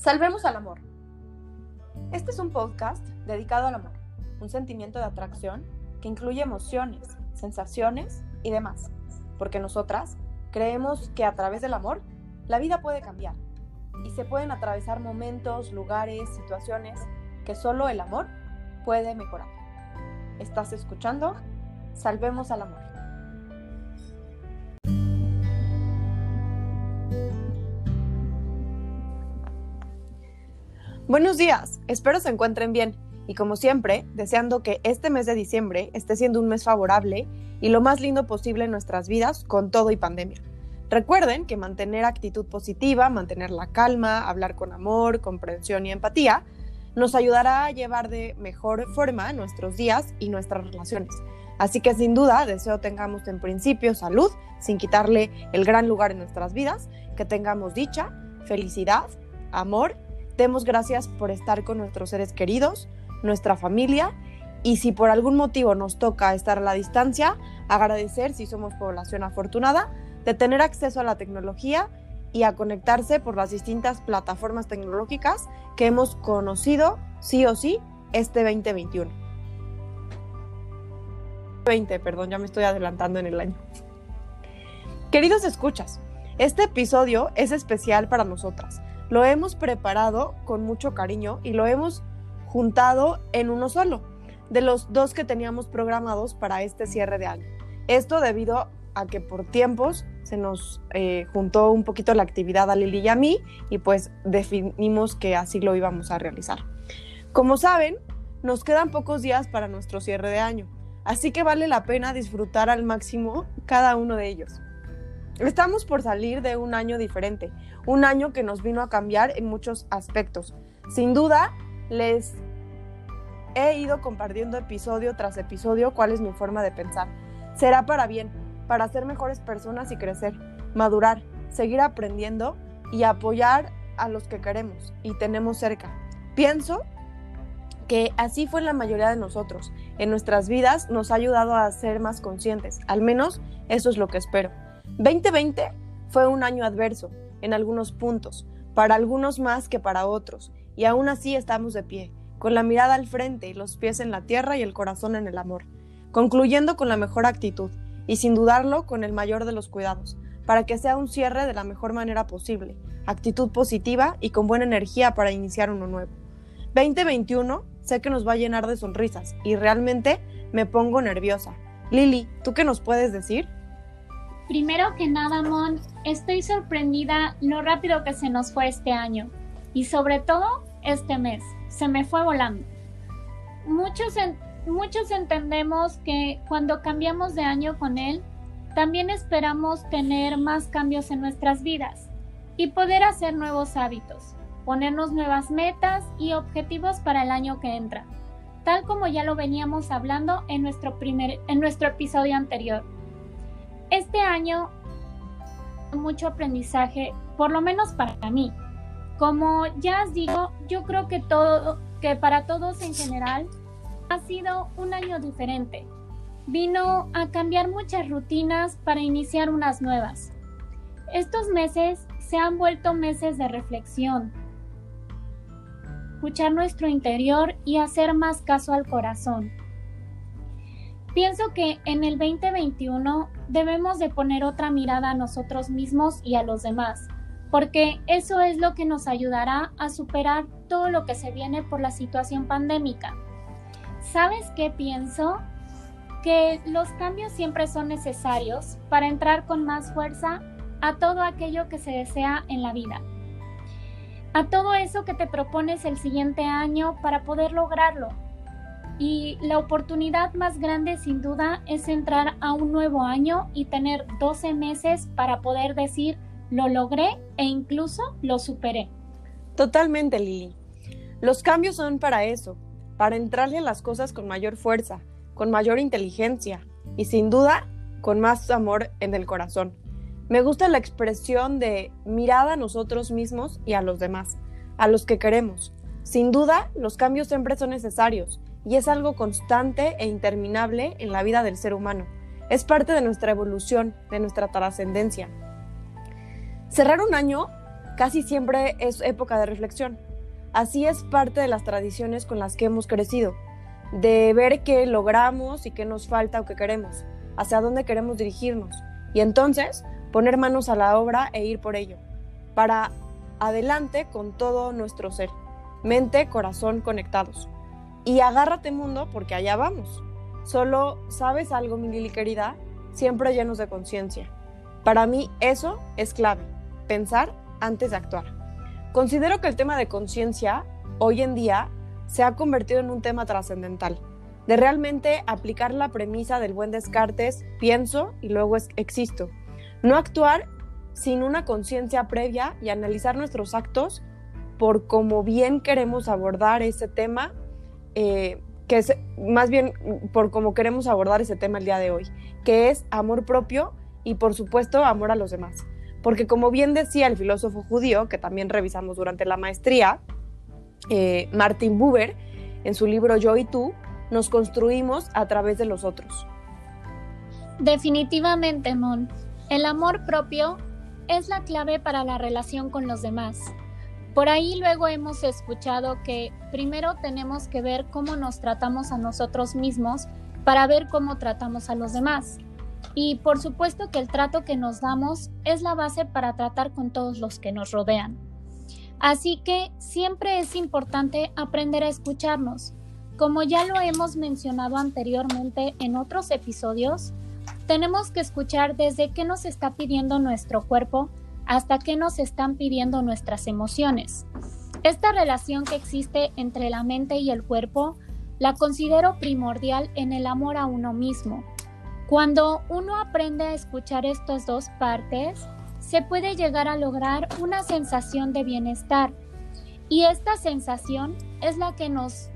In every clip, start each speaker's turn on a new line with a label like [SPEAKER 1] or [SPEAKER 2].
[SPEAKER 1] Salvemos al amor. Este es un podcast dedicado al amor, un sentimiento de atracción que incluye emociones, sensaciones y demás, porque nosotras creemos que a través del amor la vida puede cambiar y se pueden atravesar momentos, lugares, situaciones que solo el amor puede mejorar. ¿Estás escuchando? Salvemos al amor. Buenos días, espero se encuentren bien y como siempre, deseando que este mes de diciembre esté siendo un mes favorable y lo más lindo posible en nuestras vidas con todo y pandemia. Recuerden que mantener actitud positiva, mantener la calma, hablar con amor, comprensión y empatía nos ayudará a llevar de mejor forma nuestros días y nuestras relaciones. Así que sin duda deseo tengamos en principio salud, sin quitarle el gran lugar en nuestras vidas, que tengamos dicha, felicidad, amor Demos gracias por estar con nuestros seres queridos, nuestra familia y si por algún motivo nos toca estar a la distancia, agradecer si somos población afortunada de tener acceso a la tecnología y a conectarse por las distintas plataformas tecnológicas que hemos conocido sí o sí este 2021. 20, perdón, ya me estoy adelantando en el año. Queridos escuchas, este episodio es especial para nosotras lo hemos preparado con mucho cariño y lo hemos juntado en uno solo, de los dos que teníamos programados para este cierre de año. Esto debido a que por tiempos se nos eh, juntó un poquito la actividad a Lili y a mí y pues definimos que así lo íbamos a realizar. Como saben, nos quedan pocos días para nuestro cierre de año, así que vale la pena disfrutar al máximo cada uno de ellos. Estamos por salir de un año diferente, un año que nos vino a cambiar en muchos aspectos. Sin duda, les he ido compartiendo episodio tras episodio cuál es mi forma de pensar. Será para bien, para ser mejores personas y crecer, madurar, seguir aprendiendo y apoyar a los que queremos y tenemos cerca. Pienso que así fue la mayoría de nosotros. En nuestras vidas nos ha ayudado a ser más conscientes, al menos eso es lo que espero. 2020 fue un año adverso en algunos puntos, para algunos más que para otros, y aún así estamos de pie, con la mirada al frente y los pies en la tierra y el corazón en el amor, concluyendo con la mejor actitud y sin dudarlo con el mayor de los cuidados, para que sea un cierre de la mejor manera posible, actitud positiva y con buena energía para iniciar uno nuevo. 2021 sé que nos va a llenar de sonrisas y realmente me pongo nerviosa. Lili, ¿tú qué nos puedes decir?
[SPEAKER 2] Primero que nada, Mon, estoy sorprendida lo rápido que se nos fue este año y sobre todo este mes. Se me fue volando. Muchos, muchos entendemos que cuando cambiamos de año con él, también esperamos tener más cambios en nuestras vidas y poder hacer nuevos hábitos, ponernos nuevas metas y objetivos para el año que entra, tal como ya lo veníamos hablando en nuestro, primer, en nuestro episodio anterior. Este año mucho aprendizaje, por lo menos para mí. Como ya os digo, yo creo que todo que para todos en general ha sido un año diferente. Vino a cambiar muchas rutinas para iniciar unas nuevas. Estos meses se han vuelto meses de reflexión, escuchar nuestro interior y hacer más caso al corazón. Pienso que en el 2021 debemos de poner otra mirada a nosotros mismos y a los demás, porque eso es lo que nos ayudará a superar todo lo que se viene por la situación pandémica. ¿Sabes qué pienso? Que los cambios siempre son necesarios para entrar con más fuerza a todo aquello que se desea en la vida. A todo eso que te propones el siguiente año para poder lograrlo, y la oportunidad más grande sin duda es entrar a un nuevo año y tener 12 meses para poder decir lo logré e incluso lo superé.
[SPEAKER 1] Totalmente, Lili. Los cambios son para eso, para entrarle a las cosas con mayor fuerza, con mayor inteligencia y sin duda con más amor en el corazón. Me gusta la expresión de mirada a nosotros mismos y a los demás, a los que queremos. Sin duda, los cambios siempre son necesarios y es algo constante e interminable en la vida del ser humano. Es parte de nuestra evolución, de nuestra trascendencia. Cerrar un año casi siempre es época de reflexión. Así es parte de las tradiciones con las que hemos crecido, de ver qué logramos y qué nos falta o qué queremos, hacia dónde queremos dirigirnos, y entonces poner manos a la obra e ir por ello, para adelante con todo nuestro ser, mente, corazón conectados. Y agárrate mundo porque allá vamos. Solo sabes algo, mi Lili querida, siempre llenos de conciencia. Para mí eso es clave, pensar antes de actuar. Considero que el tema de conciencia hoy en día se ha convertido en un tema trascendental, de realmente aplicar la premisa del buen Descartes, pienso y luego existo. No actuar sin una conciencia previa y analizar nuestros actos por cómo bien queremos abordar ese tema, eh, que es más bien por cómo queremos abordar ese tema el día de hoy, que es amor propio y por supuesto amor a los demás. Porque como bien decía el filósofo judío, que también revisamos durante la maestría, eh, Martin Buber, en su libro Yo y tú, nos construimos a través de los otros.
[SPEAKER 2] Definitivamente, Mon. El amor propio es la clave para la relación con los demás. Por ahí luego hemos escuchado que primero tenemos que ver cómo nos tratamos a nosotros mismos para ver cómo tratamos a los demás. Y por supuesto que el trato que nos damos es la base para tratar con todos los que nos rodean. Así que siempre es importante aprender a escucharnos. Como ya lo hemos mencionado anteriormente en otros episodios, tenemos que escuchar desde qué nos está pidiendo nuestro cuerpo hasta qué nos están pidiendo nuestras emociones. Esta relación que existe entre la mente y el cuerpo la considero primordial en el amor a uno mismo, cuando uno aprende a escuchar estas dos partes, se puede llegar a lograr una sensación de bienestar. Y esta sensación es la que nos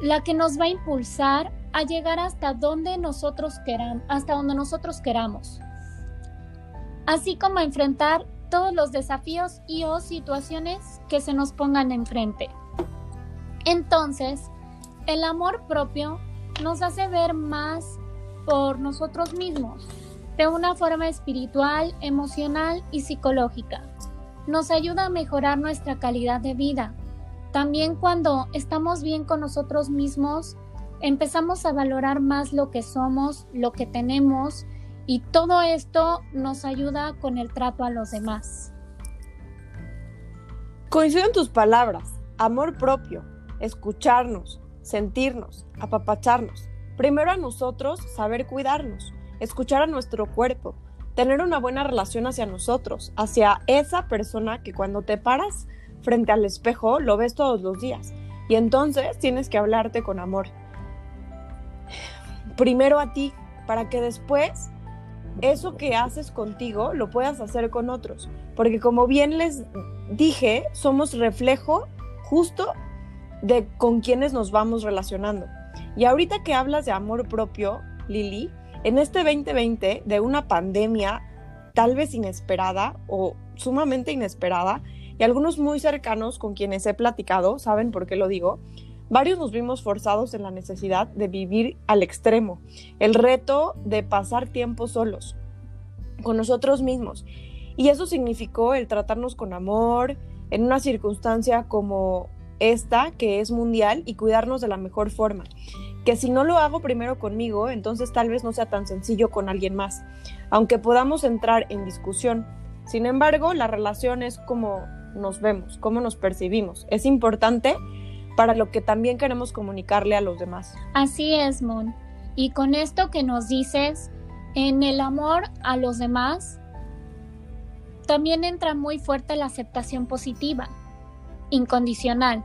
[SPEAKER 2] la que nos va a impulsar a llegar hasta donde nosotros queramos, hasta donde nosotros queramos. Así como enfrentar todos los desafíos y o situaciones que se nos pongan enfrente. Entonces, el amor propio nos hace ver más por nosotros mismos, de una forma espiritual, emocional y psicológica. Nos ayuda a mejorar nuestra calidad de vida. También cuando estamos bien con nosotros mismos, empezamos a valorar más lo que somos, lo que tenemos y todo esto nos ayuda con el trato a los demás.
[SPEAKER 1] Coincido en tus palabras, amor propio, escucharnos, sentirnos, apapacharnos. Primero a nosotros saber cuidarnos, escuchar a nuestro cuerpo, tener una buena relación hacia nosotros, hacia esa persona que cuando te paras frente al espejo lo ves todos los días. Y entonces tienes que hablarte con amor. Primero a ti, para que después eso que haces contigo lo puedas hacer con otros. Porque como bien les dije, somos reflejo justo de con quienes nos vamos relacionando. Y ahorita que hablas de amor propio, Lili, en este 2020 de una pandemia tal vez inesperada o sumamente inesperada, y algunos muy cercanos con quienes he platicado, saben por qué lo digo, varios nos vimos forzados en la necesidad de vivir al extremo, el reto de pasar tiempo solos, con nosotros mismos. Y eso significó el tratarnos con amor, en una circunstancia como esta que es mundial y cuidarnos de la mejor forma. Que si no lo hago primero conmigo, entonces tal vez no sea tan sencillo con alguien más, aunque podamos entrar en discusión. Sin embargo, la relación es como nos vemos, cómo nos percibimos. Es importante para lo que también queremos comunicarle a los demás.
[SPEAKER 2] Así es, Moon. Y con esto que nos dices, en el amor a los demás, también entra muy fuerte la aceptación positiva, incondicional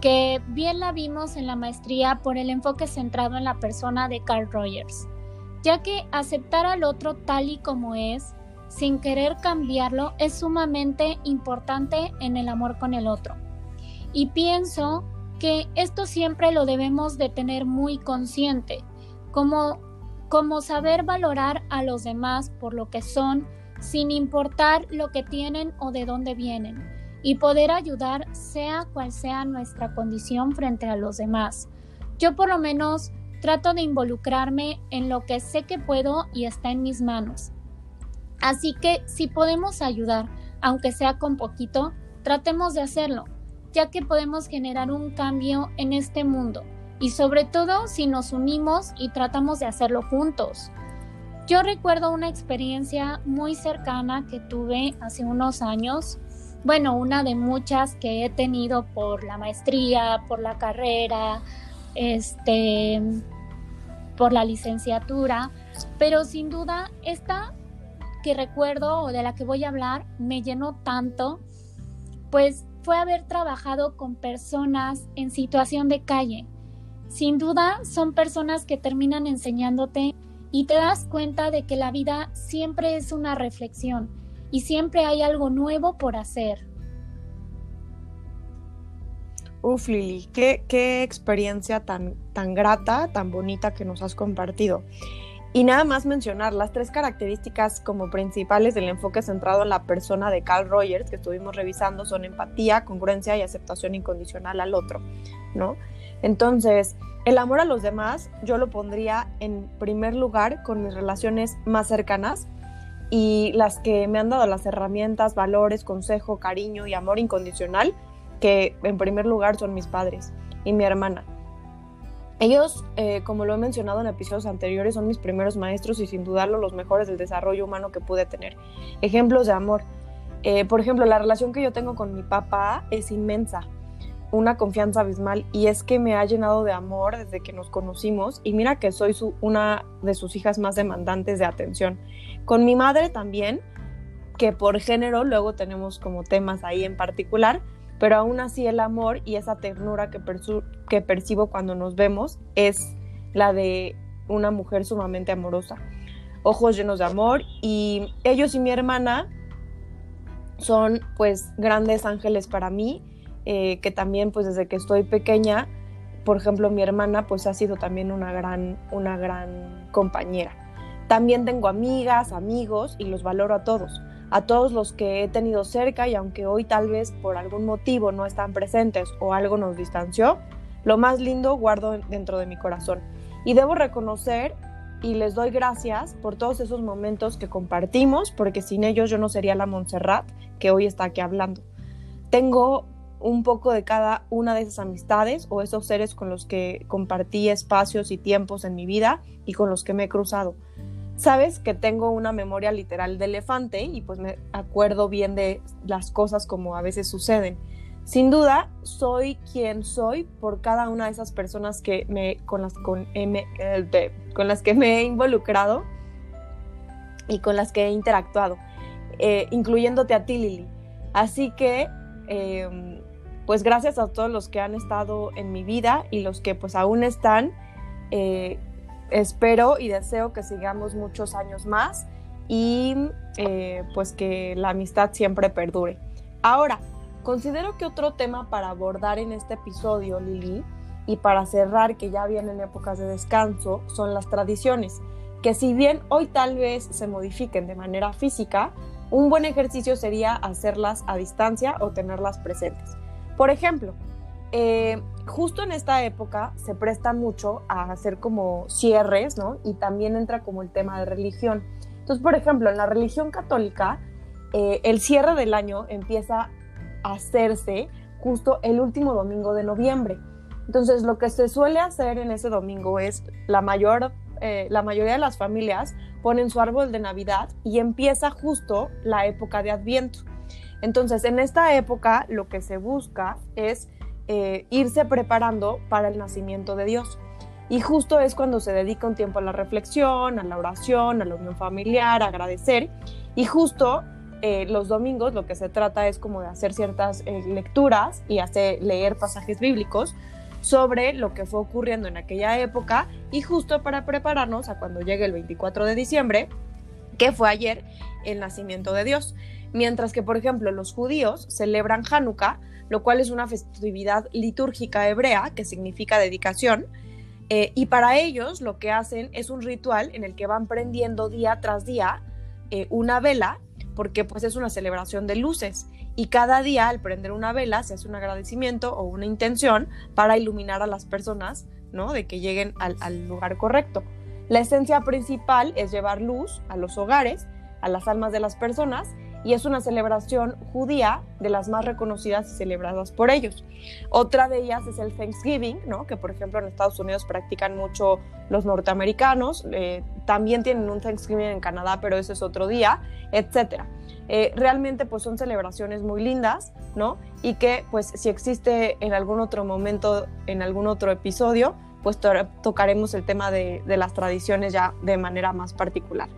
[SPEAKER 2] que bien la vimos en la maestría por el enfoque centrado en la persona de Carl Rogers, ya que aceptar al otro tal y como es, sin querer cambiarlo, es sumamente importante en el amor con el otro. Y pienso que esto siempre lo debemos de tener muy consciente, como, como saber valorar a los demás por lo que son, sin importar lo que tienen o de dónde vienen y poder ayudar sea cual sea nuestra condición frente a los demás. Yo por lo menos trato de involucrarme en lo que sé que puedo y está en mis manos. Así que si podemos ayudar aunque sea con poquito, tratemos de hacerlo, ya que podemos generar un cambio en este mundo. Y sobre todo si nos unimos y tratamos de hacerlo juntos. Yo recuerdo una experiencia muy cercana que tuve hace unos años, bueno, una de muchas que he tenido por la maestría, por la carrera, este, por la licenciatura, pero sin duda esta que recuerdo o de la que voy a hablar me llenó tanto, pues fue haber trabajado con personas en situación de calle. Sin duda son personas que terminan enseñándote y te das cuenta de que la vida siempre es una reflexión y siempre hay algo nuevo por hacer.
[SPEAKER 1] Uf, Lili, qué, qué experiencia tan, tan grata, tan bonita que nos has compartido. Y nada más mencionar las tres características como principales del enfoque centrado en la persona de Carl Rogers que estuvimos revisando son empatía, congruencia y aceptación incondicional al otro, ¿no? Entonces, el amor a los demás yo lo pondría en primer lugar con mis relaciones más cercanas y las que me han dado las herramientas, valores, consejo, cariño y amor incondicional que en primer lugar son mis padres y mi hermana. Ellos, eh, como lo he mencionado en episodios anteriores, son mis primeros maestros y sin dudarlo los mejores del desarrollo humano que pude tener. Ejemplos de amor. Eh, por ejemplo, la relación que yo tengo con mi papá es inmensa, una confianza abismal y es que me ha llenado de amor desde que nos conocimos y mira que soy su, una de sus hijas más demandantes de atención. Con mi madre también, que por género luego tenemos como temas ahí en particular, pero aún así el amor y esa ternura que, percibo cuando nos vemos es la de una mujer sumamente amorosa. Ojos llenos de amor y ellos y mi hermana son pues grandes ángeles para mí, eh, que también pues desde que estoy pequeña, por ejemplo mi hermana pues ha sido también una gran, una gran compañera. También tengo amigas, amigos y los valoro a todos a todos los que he tenido cerca y aunque hoy tal vez por algún motivo no están presentes o algo nos distanció, lo más lindo guardo dentro de mi corazón. Y debo reconocer y les doy gracias por todos esos momentos que compartimos, porque sin ellos yo no sería la Montserrat que hoy está aquí hablando. Tengo un poco de cada una de esas amistades o esos seres con los que compartí espacios y tiempos en mi vida y con los que me he cruzado sabes que tengo una memoria literal de elefante y pues me acuerdo bien de las cosas como a veces suceden. Sin duda, soy quien soy por cada una de esas personas que me, con, las, con, eh, con las que me he involucrado y con las que he interactuado, eh, incluyéndote a ti, Lili. Así que, em, pues gracias a todos los que han estado en mi vida y los que pues aún están. Eh, espero y deseo que sigamos muchos años más y eh, pues que la amistad siempre perdure. Ahora, considero que otro tema para abordar en este episodio, Lili, y para cerrar que ya vienen épocas de descanso, son las tradiciones, que si bien hoy tal vez se modifiquen de manera física, un buen ejercicio sería hacerlas a distancia o tenerlas presentes. Por ejemplo, eh, justo en esta época se presta mucho a hacer como cierres, ¿no? Y también entra como el tema de religión. Entonces, por ejemplo, en la religión católica, eh, el cierre del año empieza a hacerse justo el último domingo de noviembre. Entonces, lo que se suele hacer en ese domingo es la mayor, eh, la mayoría de las familias ponen su árbol de Navidad y empieza justo la época de Adviento. Entonces, en esta época lo que se busca es eh, irse preparando para el nacimiento de Dios. Y justo es cuando se dedica un tiempo a la reflexión, a la oración, a la unión familiar, a agradecer. Y justo eh, los domingos lo que se trata es como de hacer ciertas eh, lecturas y hacer, leer pasajes bíblicos sobre lo que fue ocurriendo en aquella época y justo para prepararnos a cuando llegue el 24 de diciembre, que fue ayer el nacimiento de Dios. Mientras que, por ejemplo, los judíos celebran Hanukkah lo cual es una festividad litúrgica hebrea que significa dedicación. Eh, y para ellos lo que hacen es un ritual en el que van prendiendo día tras día eh, una vela, porque pues es una celebración de luces. Y cada día al prender una vela se hace un agradecimiento o una intención para iluminar a las personas, ¿no? De que lleguen al, al lugar correcto. La esencia principal es llevar luz a los hogares, a las almas de las personas y es una celebración judía de las más reconocidas y celebradas por ellos. Otra de ellas es el Thanksgiving, ¿no? que por ejemplo en Estados Unidos practican mucho los norteamericanos, eh, también tienen un Thanksgiving en Canadá, pero ese es otro día, etcétera. Eh, realmente pues son celebraciones muy lindas, ¿no? Y que pues si existe en algún otro momento, en algún otro episodio, pues tocaremos el tema de, de las tradiciones ya de manera más particular.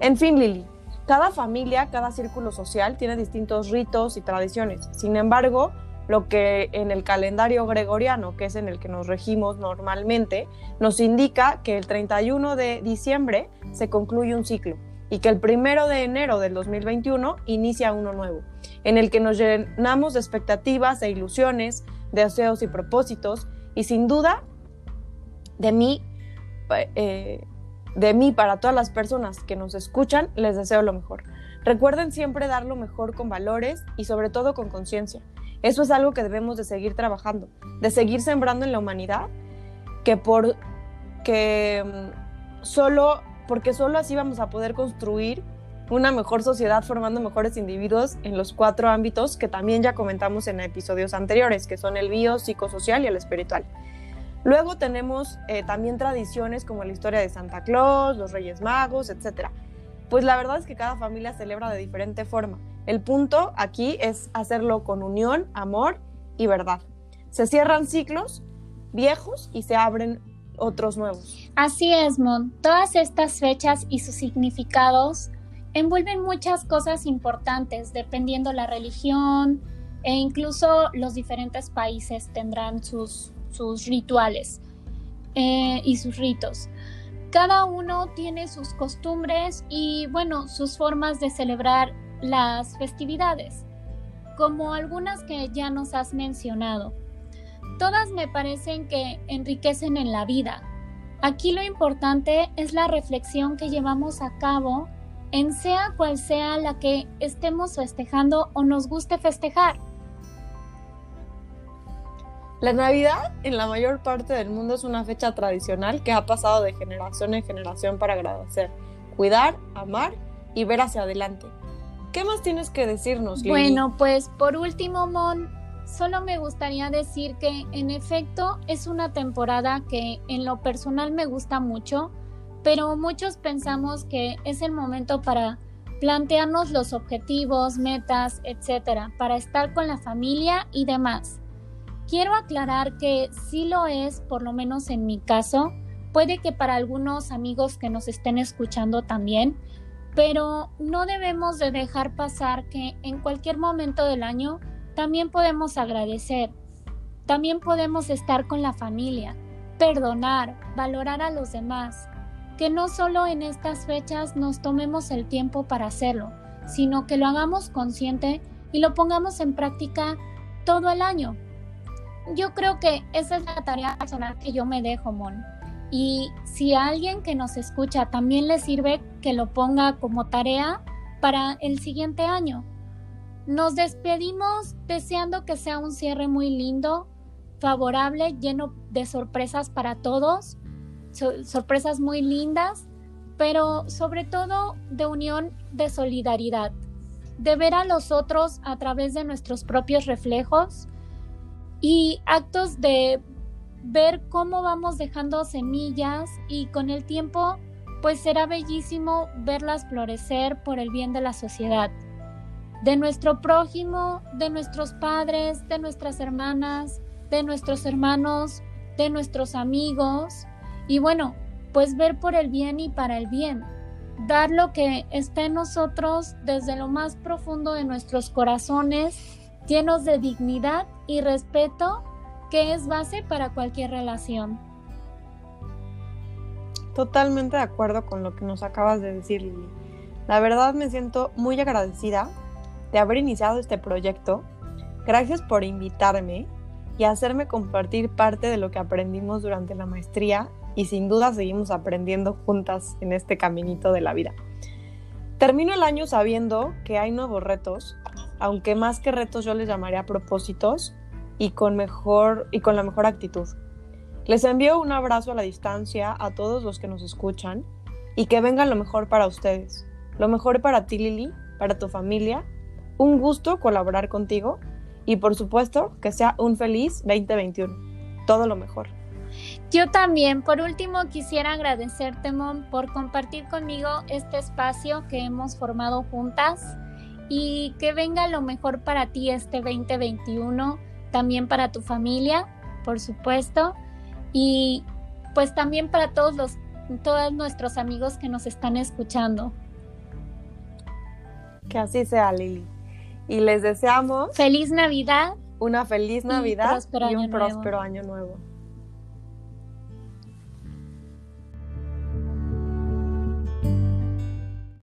[SPEAKER 1] En fin, Lili, cada familia, cada círculo social tiene distintos ritos y tradiciones. Sin embargo, lo que en el calendario gregoriano, que es en el que nos regimos normalmente, nos indica que el 31 de diciembre se concluye un ciclo y que el 1 de enero del 2021 inicia uno nuevo, en el que nos llenamos de expectativas e ilusiones, deseos y propósitos, y sin duda, de mí, eh, de mí para todas las personas que nos escuchan, les deseo lo mejor. Recuerden siempre dar lo mejor con valores y sobre todo con conciencia. Eso es algo que debemos de seguir trabajando, de seguir sembrando en la humanidad, que por que mm, solo porque solo así vamos a poder construir una mejor sociedad formando mejores individuos en los cuatro ámbitos que también ya comentamos en episodios anteriores, que son el bio, psicosocial y el espiritual. Luego tenemos eh, también tradiciones como la historia de Santa Claus, los Reyes Magos, etc. Pues la verdad es que cada familia celebra de diferente forma. El punto aquí es hacerlo con unión, amor y verdad. Se cierran ciclos viejos y se abren otros nuevos.
[SPEAKER 2] Así es, Mon. Todas estas fechas y sus significados envuelven muchas cosas importantes dependiendo la religión e incluso los diferentes países tendrán sus sus rituales eh, y sus ritos. Cada uno tiene sus costumbres y, bueno, sus formas de celebrar las festividades, como algunas que ya nos has mencionado. Todas me parecen que enriquecen en la vida. Aquí lo importante es la reflexión que llevamos a cabo en sea cual sea la que estemos festejando o nos guste festejar.
[SPEAKER 1] La Navidad en la mayor parte del mundo es una fecha tradicional que ha pasado de generación en generación para agradecer, cuidar, amar y ver hacia adelante. ¿Qué más tienes que decirnos?
[SPEAKER 2] Lili? Bueno, pues por último, Mon, solo me gustaría decir que en efecto es una temporada que en lo personal me gusta mucho, pero muchos pensamos que es el momento para plantearnos los objetivos, metas, etcétera, para estar con la familia y demás. Quiero aclarar que sí lo es, por lo menos en mi caso, puede que para algunos amigos que nos estén escuchando también, pero no debemos de dejar pasar que en cualquier momento del año también podemos agradecer, también podemos estar con la familia, perdonar, valorar a los demás, que no solo en estas fechas nos tomemos el tiempo para hacerlo, sino que lo hagamos consciente y lo pongamos en práctica todo el año, yo creo que esa es la tarea personal que yo me dejo, Mon. Y si a alguien que nos escucha también le sirve que lo ponga como tarea para el siguiente año. Nos despedimos deseando que sea un cierre muy lindo, favorable, lleno de sorpresas para todos, sorpresas muy lindas, pero sobre todo de unión, de solidaridad, de ver a los otros a través de nuestros propios reflejos y actos de ver cómo vamos dejando semillas y con el tiempo pues será bellísimo verlas florecer por el bien de la sociedad, de nuestro prójimo, de nuestros padres, de nuestras hermanas, de nuestros hermanos, de nuestros amigos. Y bueno, pues ver por el bien y para el bien, dar lo que está en nosotros desde lo más profundo de nuestros corazones llenos de dignidad y respeto que es base para cualquier relación.
[SPEAKER 1] Totalmente de acuerdo con lo que nos acabas de decir, Lili. La verdad me siento muy agradecida de haber iniciado este proyecto. Gracias por invitarme y hacerme compartir parte de lo que aprendimos durante la maestría y sin duda seguimos aprendiendo juntas en este caminito de la vida. Termino el año sabiendo que hay nuevos retos, aunque más que retos yo les llamaría propósitos y con, mejor, y con la mejor actitud. Les envío un abrazo a la distancia a todos los que nos escuchan y que venga lo mejor para ustedes. Lo mejor para ti, Lili, para tu familia. Un gusto colaborar contigo y por supuesto que sea un feliz 2021. Todo lo mejor.
[SPEAKER 2] Yo también, por último, quisiera agradecerte, Mon, por compartir conmigo este espacio que hemos formado juntas y que venga lo mejor para ti este 2021, también para tu familia, por supuesto, y pues también para todos los todos nuestros amigos que nos están escuchando.
[SPEAKER 1] Que así sea, Lili. Y les deseamos
[SPEAKER 2] feliz Navidad,
[SPEAKER 1] una feliz Navidad y, un próspero año nuevo.